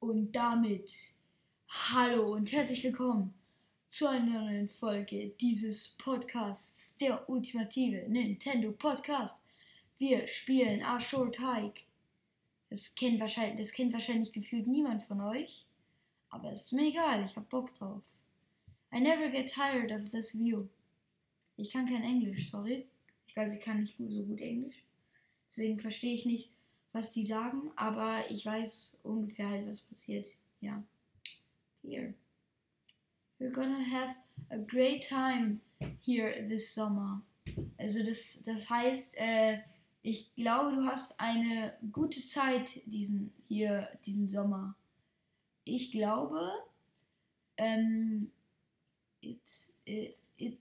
Und damit hallo und herzlich willkommen zu einer neuen Folge dieses Podcasts, der ultimative Nintendo Podcast. Wir spielen A Short Hike. Das kennt wahrscheinlich, das kennt wahrscheinlich gefühlt niemand von euch, aber es ist mir egal, ich hab Bock drauf. I never get tired of this view. Ich kann kein Englisch, sorry. Ich weiß, ich kann nicht so gut Englisch. Deswegen verstehe ich nicht, was die sagen, aber ich weiß ungefähr halt, was passiert. Ja. Here. We're gonna have a great time here this summer. Also das, das heißt, äh, ich glaube, du hast eine gute Zeit diesen hier diesen Sommer. Ich glaube, ähm, it, it, it,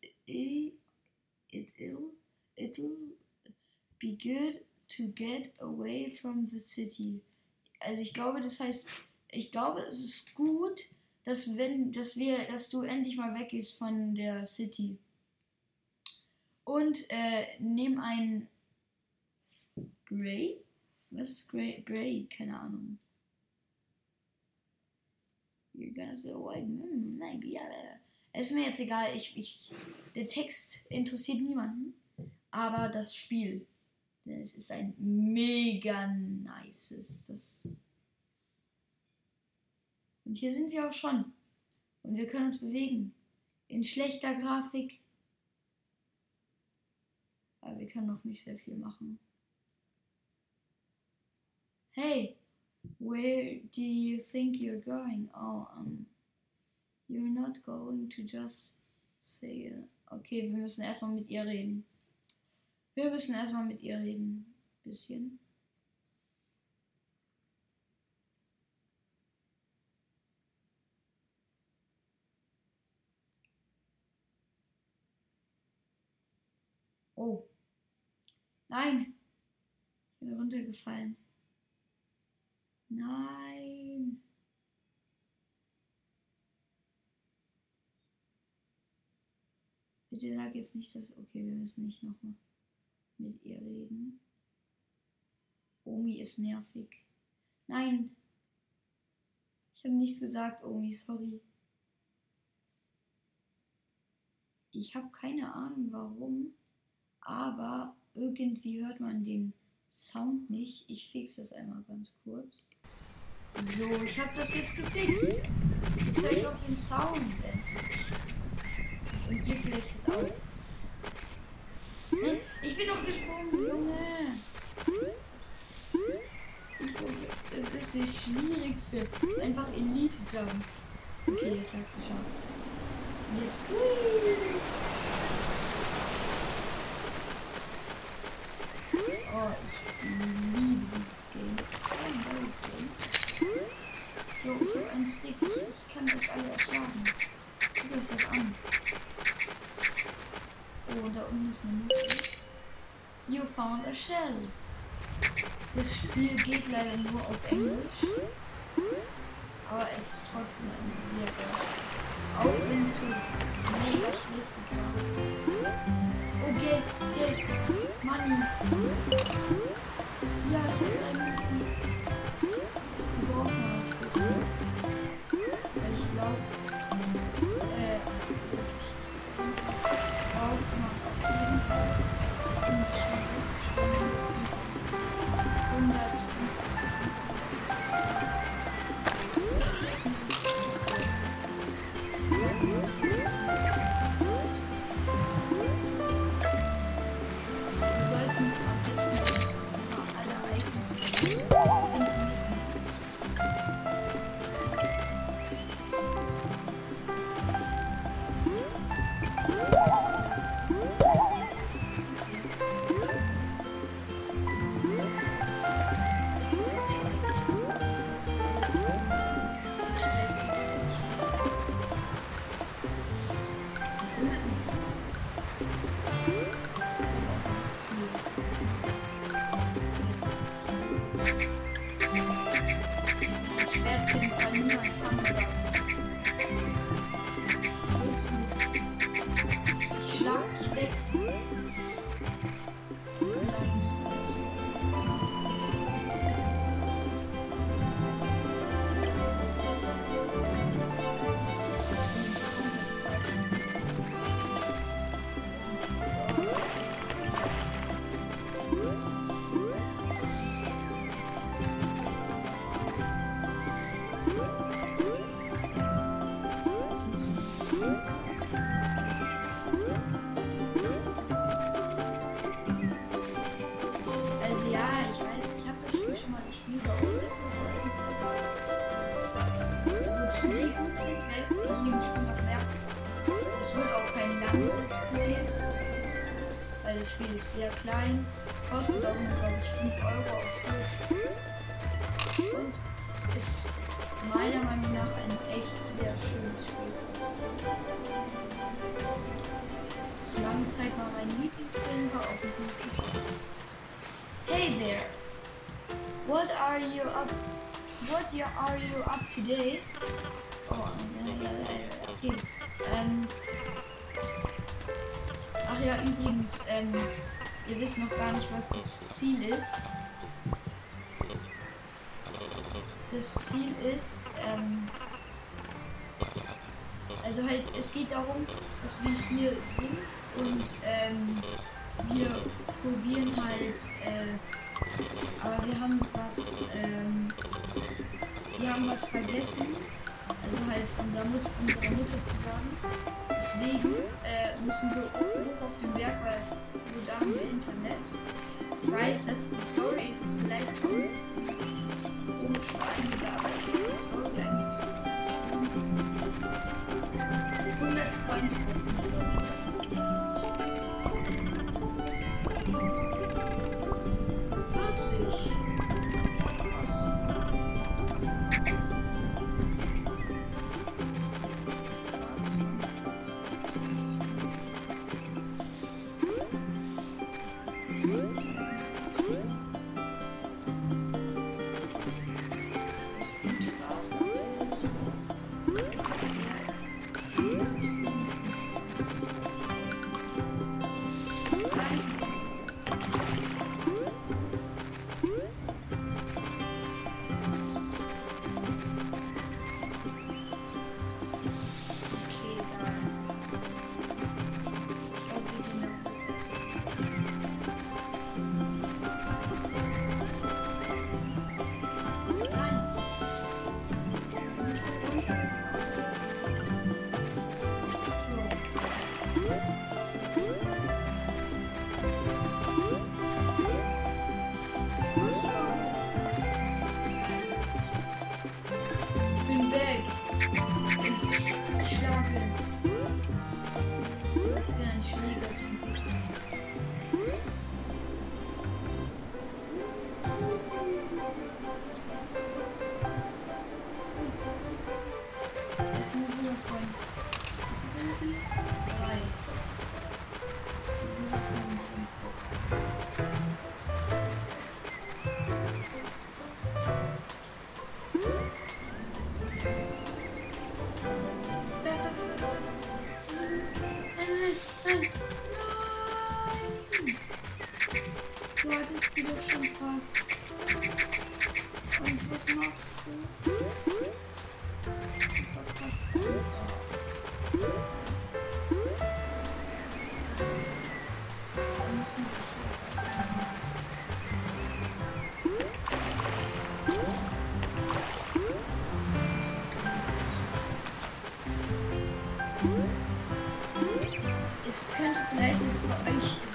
it, it, it'll, it'll be good to get away from the city. Also ich glaube, das heißt, ich glaube, es ist gut, dass wenn, dass wir, dass du endlich mal weggehst von der City. Und äh, nimm ein Gray? Was ist Gray? Gray, keine Ahnung. You're gonna say, oh, mm, maybe, ja. Es ist mir jetzt egal, ich, ich, der Text interessiert niemanden, aber das Spiel. Es ist ein mega nices. Das und hier sind wir auch schon. Und wir können uns bewegen. In schlechter Grafik. Aber wir können noch nicht sehr viel machen. Hey, where do you think you're going? Oh, um, you're not going to just say. Okay, wir müssen erstmal mit ihr reden. Wir müssen erstmal mit ihr reden. Bisschen. Oh. Nein. Ich bin runtergefallen. Nein. Bitte sag jetzt nicht, dass. Okay, wir müssen nicht nochmal mit ihr reden. Omi ist nervig. Nein. Ich habe nichts gesagt, Omi, sorry. Ich habe keine Ahnung warum, aber irgendwie hört man den Sound nicht. Ich fixe das einmal ganz kurz. So, ich habe das jetzt gefixt. Jetzt höre ich auch den Sound. Und ihr vielleicht jetzt auch. Ich bin doch gesprungen, Junge. Es ist das Schwierigste. Einfach Elite Jump. Okay, ich hab's geschafft. Jetzt. Oh, ich liebe dieses Game. Das ist so ein tolles Game. So, ich habe einen Stick. Ich, kann euch alle erschlagen. Guckt euch das an. Oh, da unten ist eine. You found a shell. Das Spiel geht leider nur auf Englisch. Aber es ist trotzdem ein sehr geiles Auch wenn es so mega schlecht war. Oh, Geld, Geld, Money. Ja, ich habe drei Es wird auch kein Langzeitspiel, weil das Spiel ist sehr klein, kostet auch nur, glaube ich, 5 Euro auf Switch. Und ist meiner Meinung nach ein echt sehr schönes Spiel. Das lange Zeit war mein Lieblingsgame war auf dem Computer. Hey there! What are you up What are you up today? Oh, okay. Ähm, ach ja, übrigens, ähm, wir wissen noch gar nicht, was das Ziel ist. Das Ziel ist, ähm, also halt, es geht darum, dass wir hier sind und ähm, wir probieren halt, äh, aber wir haben was, ähm, wir haben was vergessen. Also halt unser Mut unserer Mutter zu sagen. Deswegen äh, müssen wir hoch auf den Berg, weil nur da haben wir Internet. Ich weiß, dass die Story ist jetzt vielleicht ein bisschen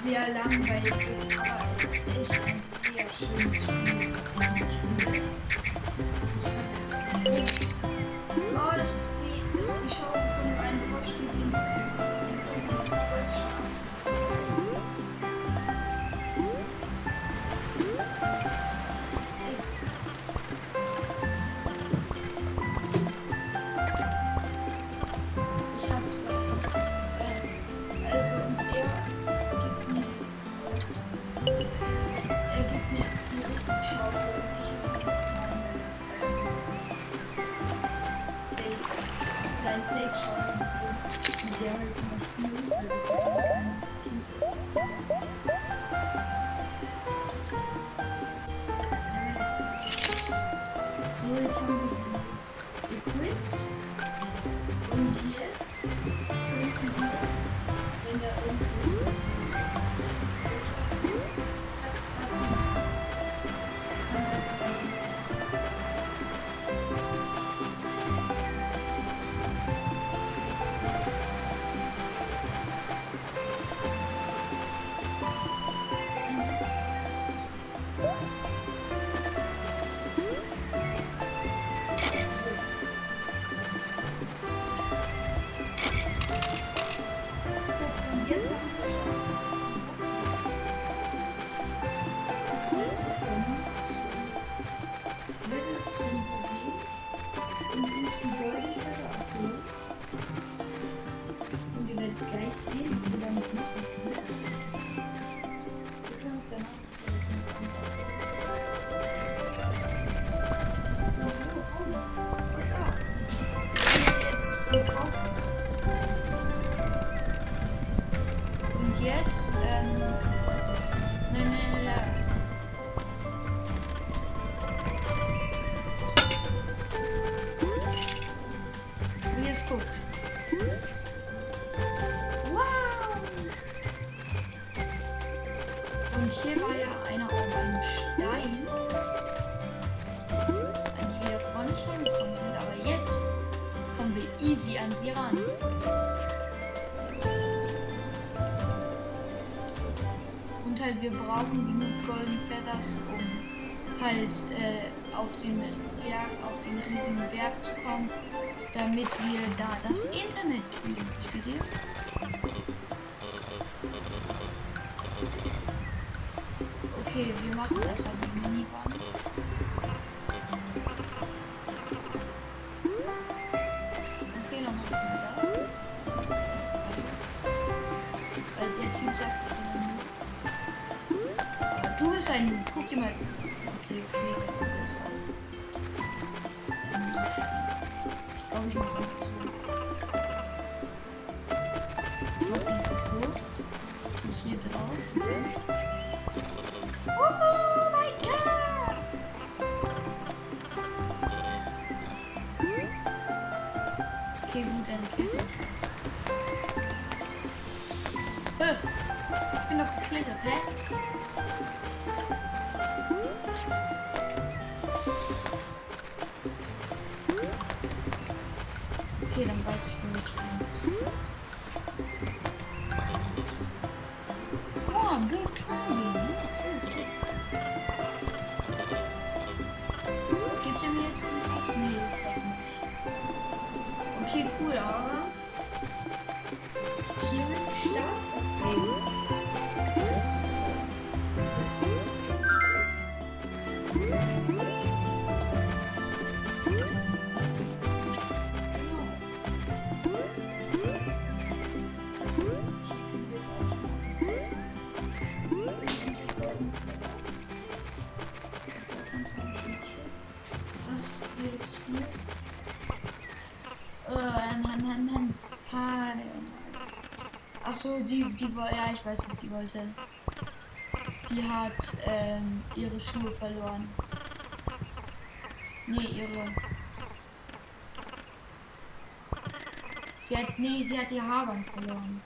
sehr langweilig aber es ist echt ein sehr schönes Spiel. Und hier war ja einer auf einem Stein, an die wir davor nicht rangekommen sind. Aber jetzt kommen wir easy an sie ran. Und halt, wir brauchen genug Golden Feathers, um halt äh, auf den Berg, auf den riesigen Berg zu kommen, damit wir da das Internet kriegen. Versteht ihr? come up with this one. Okay, gut, dann kletter ich halt. Äh, ich bin doch geklettert, hä? Okay, dann weiß ich, bin. Oh, good climbing. Yes, yes, yes. Gibt er mir jetzt irgendwas? Nee, ich glaub nicht. Okay, cool, aber Achso, die, die war, ja, ich weiß, was die wollte. Die hat, ähm, ihre Schuhe verloren. Nee, ihre. Sie hat, nee, sie hat ihr Haarband verloren.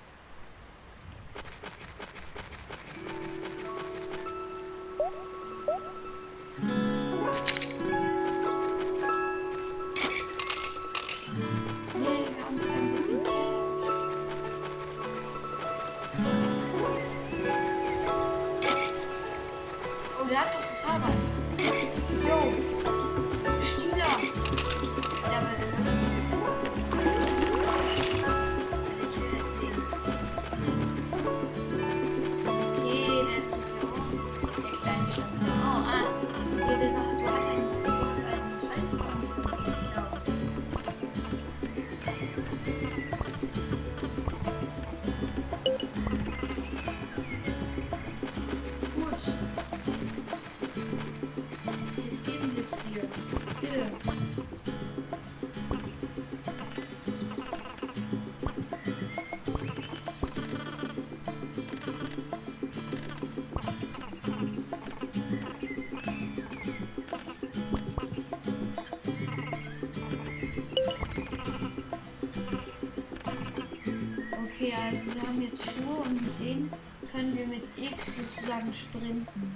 Okay, also wir haben jetzt Schuhe und mit denen können wir mit X sozusagen sprinten.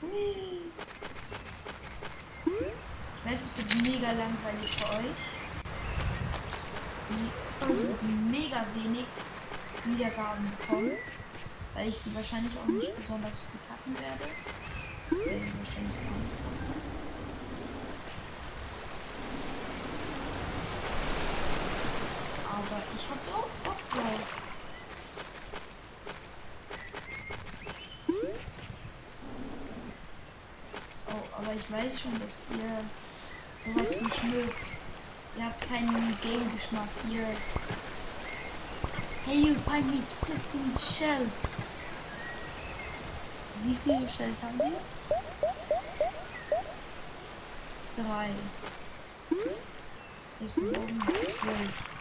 Hui. Ich weiß, es wird mega langweilig für euch. Die Folge wird mega wenig Wiedergaben bekommen, weil ich sie wahrscheinlich auch nicht besonders viel cutten werde. Werde ich wahrscheinlich enttäuschend, dass ihr sowas nicht mögt. Ihr habt keinen Game-Geschmack. Ihr. Hey, you find me 15 Shells. Wie viele Shells haben wir? Drei. Jetzt oben zwölf.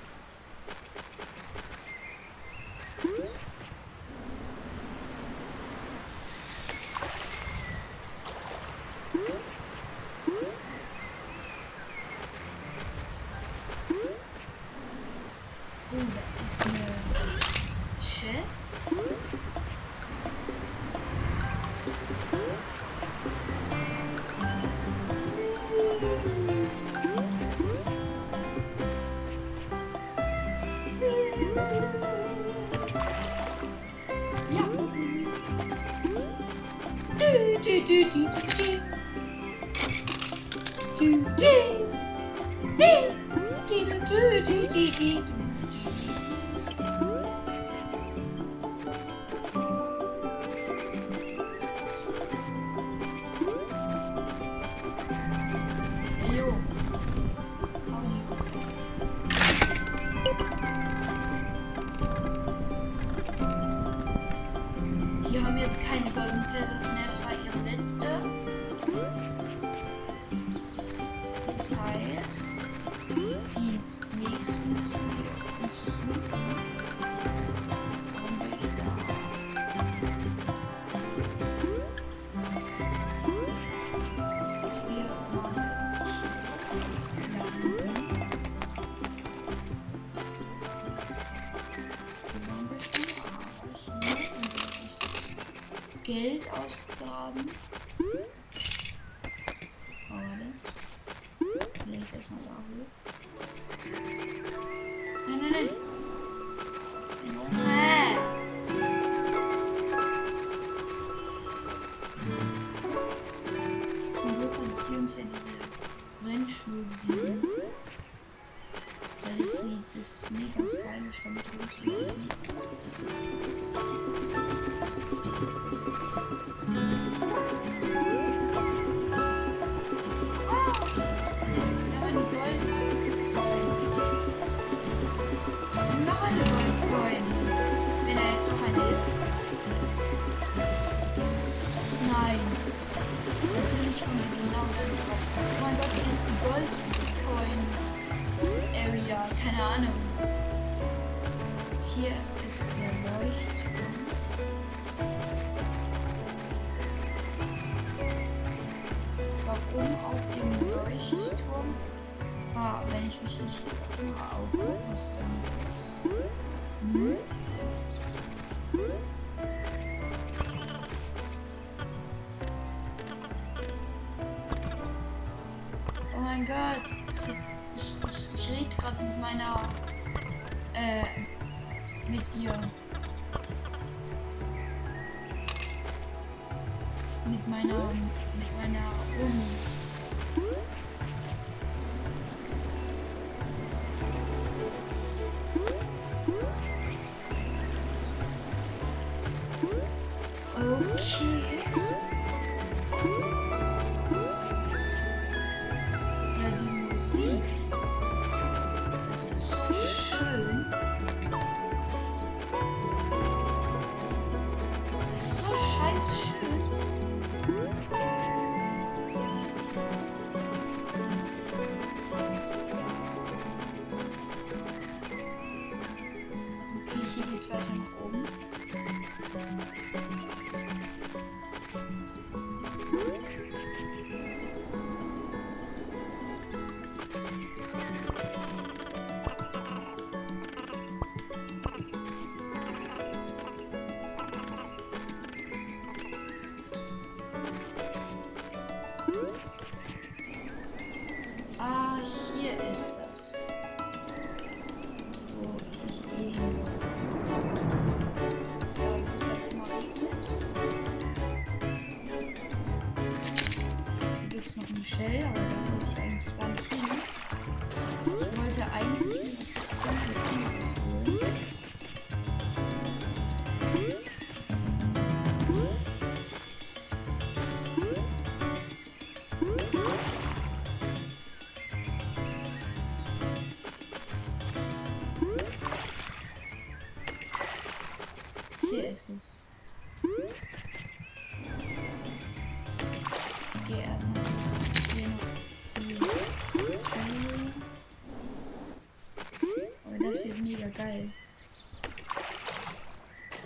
kein Golden Feathers mehr, das war ihre letzte. Kirchturm war, wenn ich mich richtig erinnere, auch ah, etwas Besonderes. Mhm. sim.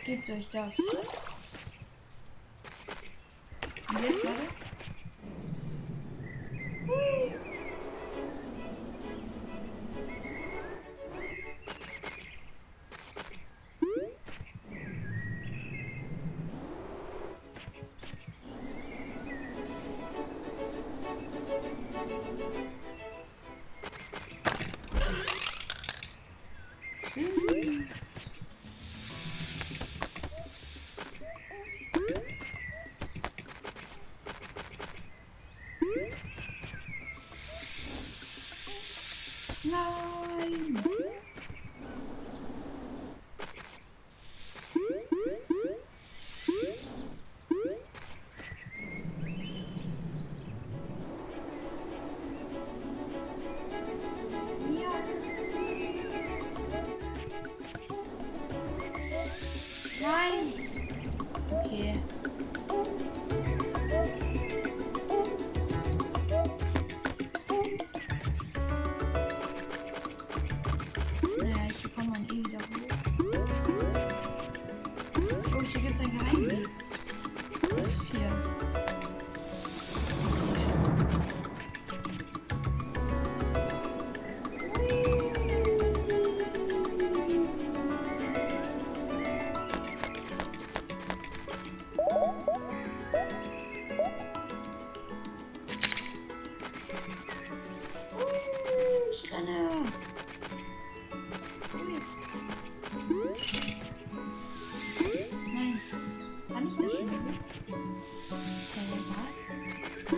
Gebt euch das.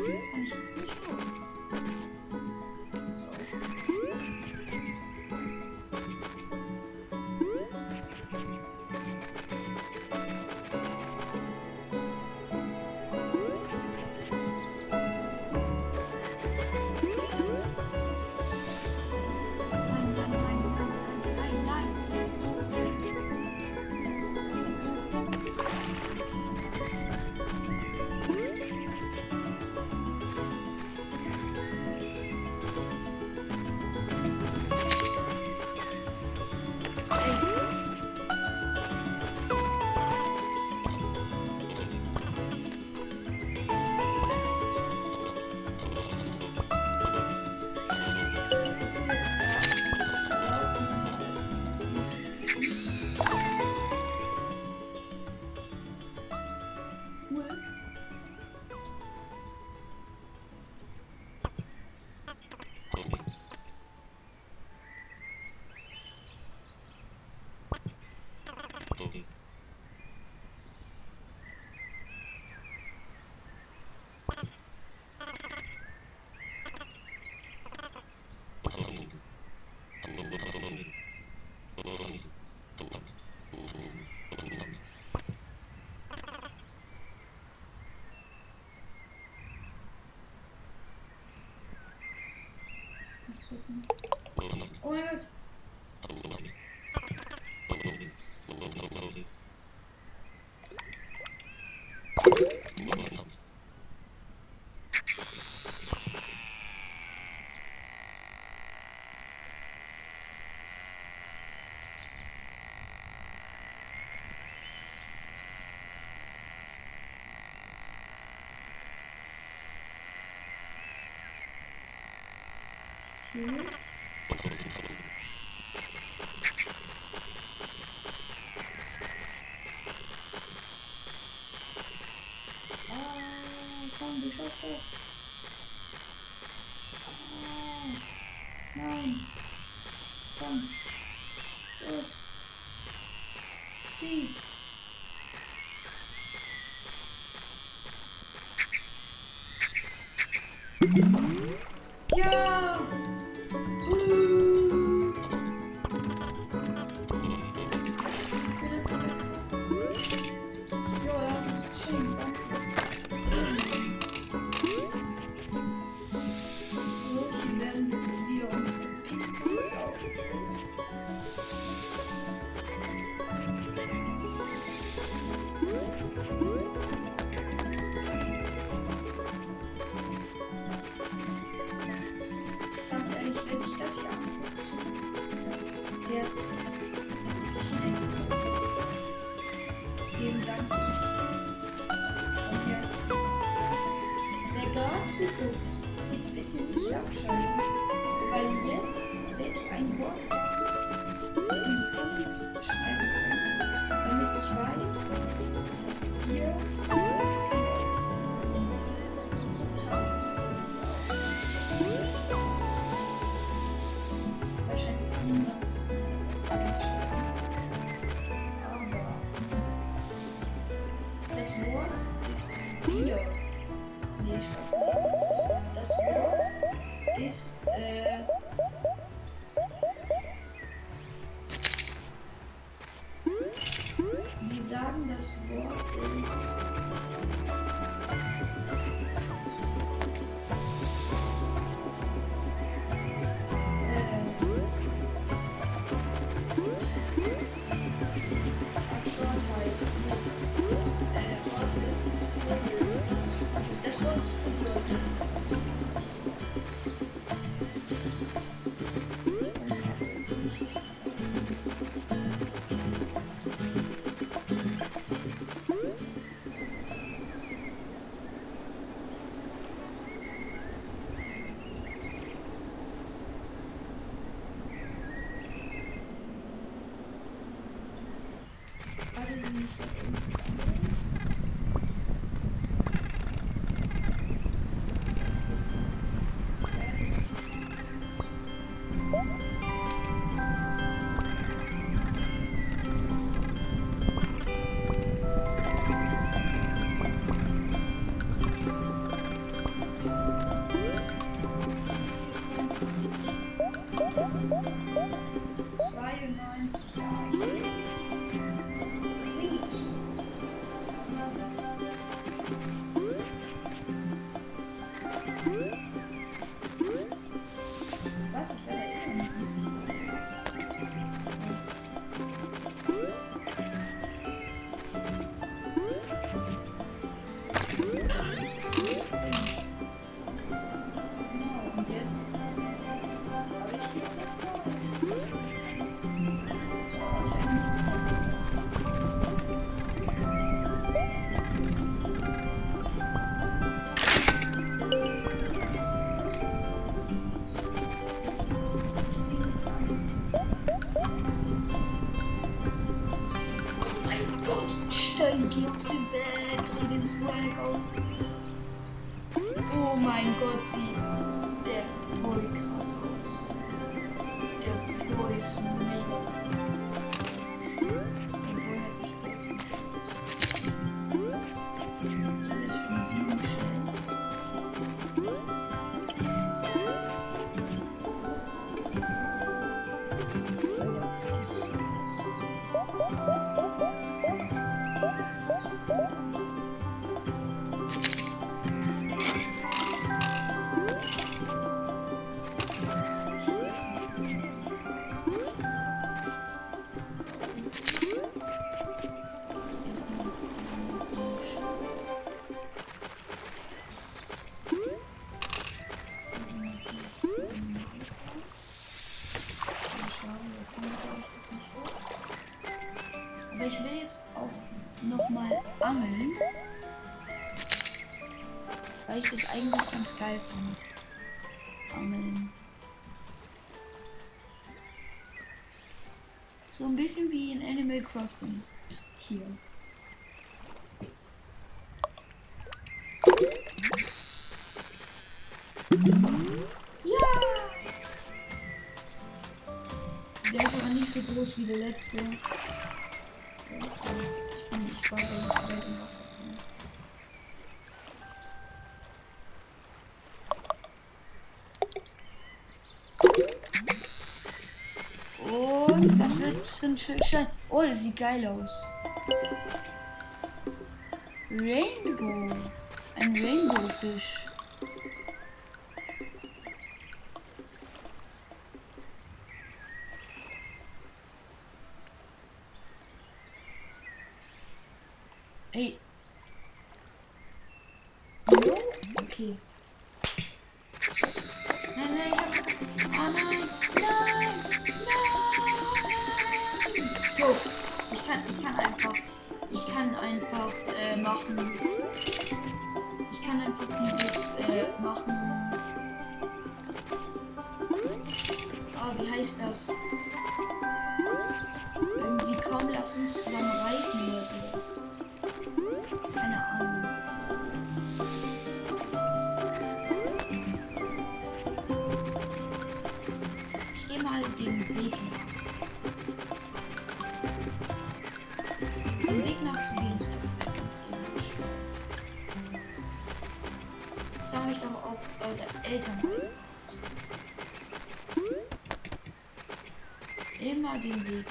Ich weiß nicht. aqui. Ah, então deixa vocês. Ah, não. Então. Dois. Sim. Thank Nein, geh aus dem Bett, dreh den Swag auf. Oh mein Gott, sie. Der Volker. weil ich das eigentlich ganz geil fand. Bammeln. So ein bisschen wie in Animal Crossing. Hier. Ja! Der ist aber nicht so groß wie der letzte. Ich bin nicht bei Wasser. ein Oh, das sieht geil aus. Rainbow. Ein Rainbow-Fisch. Oh, ich kann, ich kann einfach, ich kann einfach äh, machen. Ich kann einfach dieses äh, machen. Oh, wie heißt das? Irgendwie komm, lass uns zusammen reiten oder so. Eltern. Immer den Weg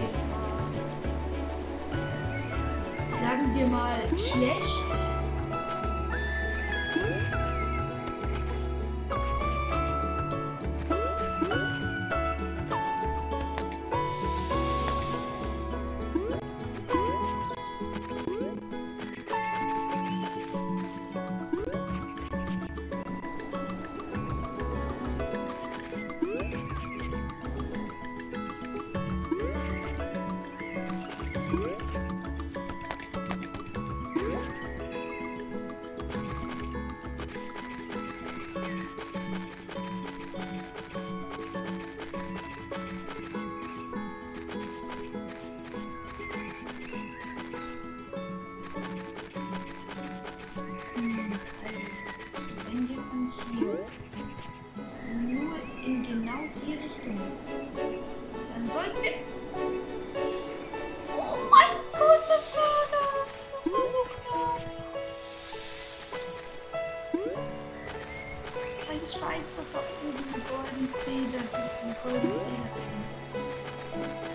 jetzt mal, sagen wir mal schlecht. Schweizer sollten die goldenen Federn, die goldenen Federn.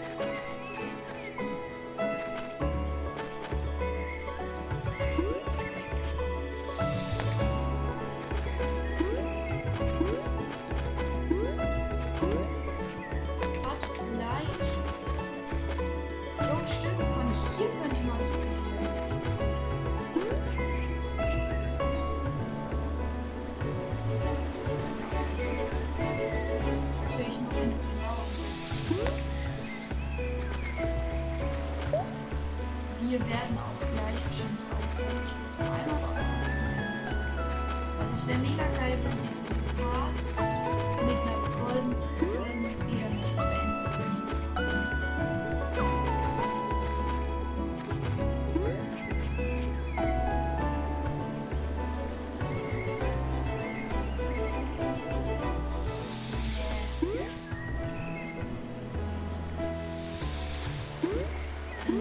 Oh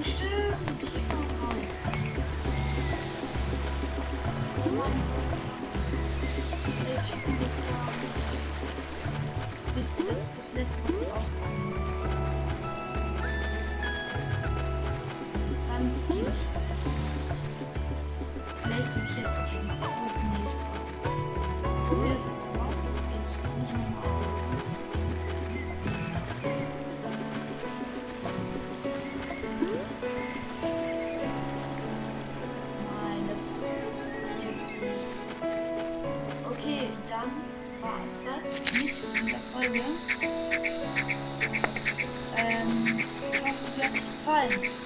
stimmt, hier. Mann. Oh, wir checken das da. Das ist das letzte, was ich aufbauen hat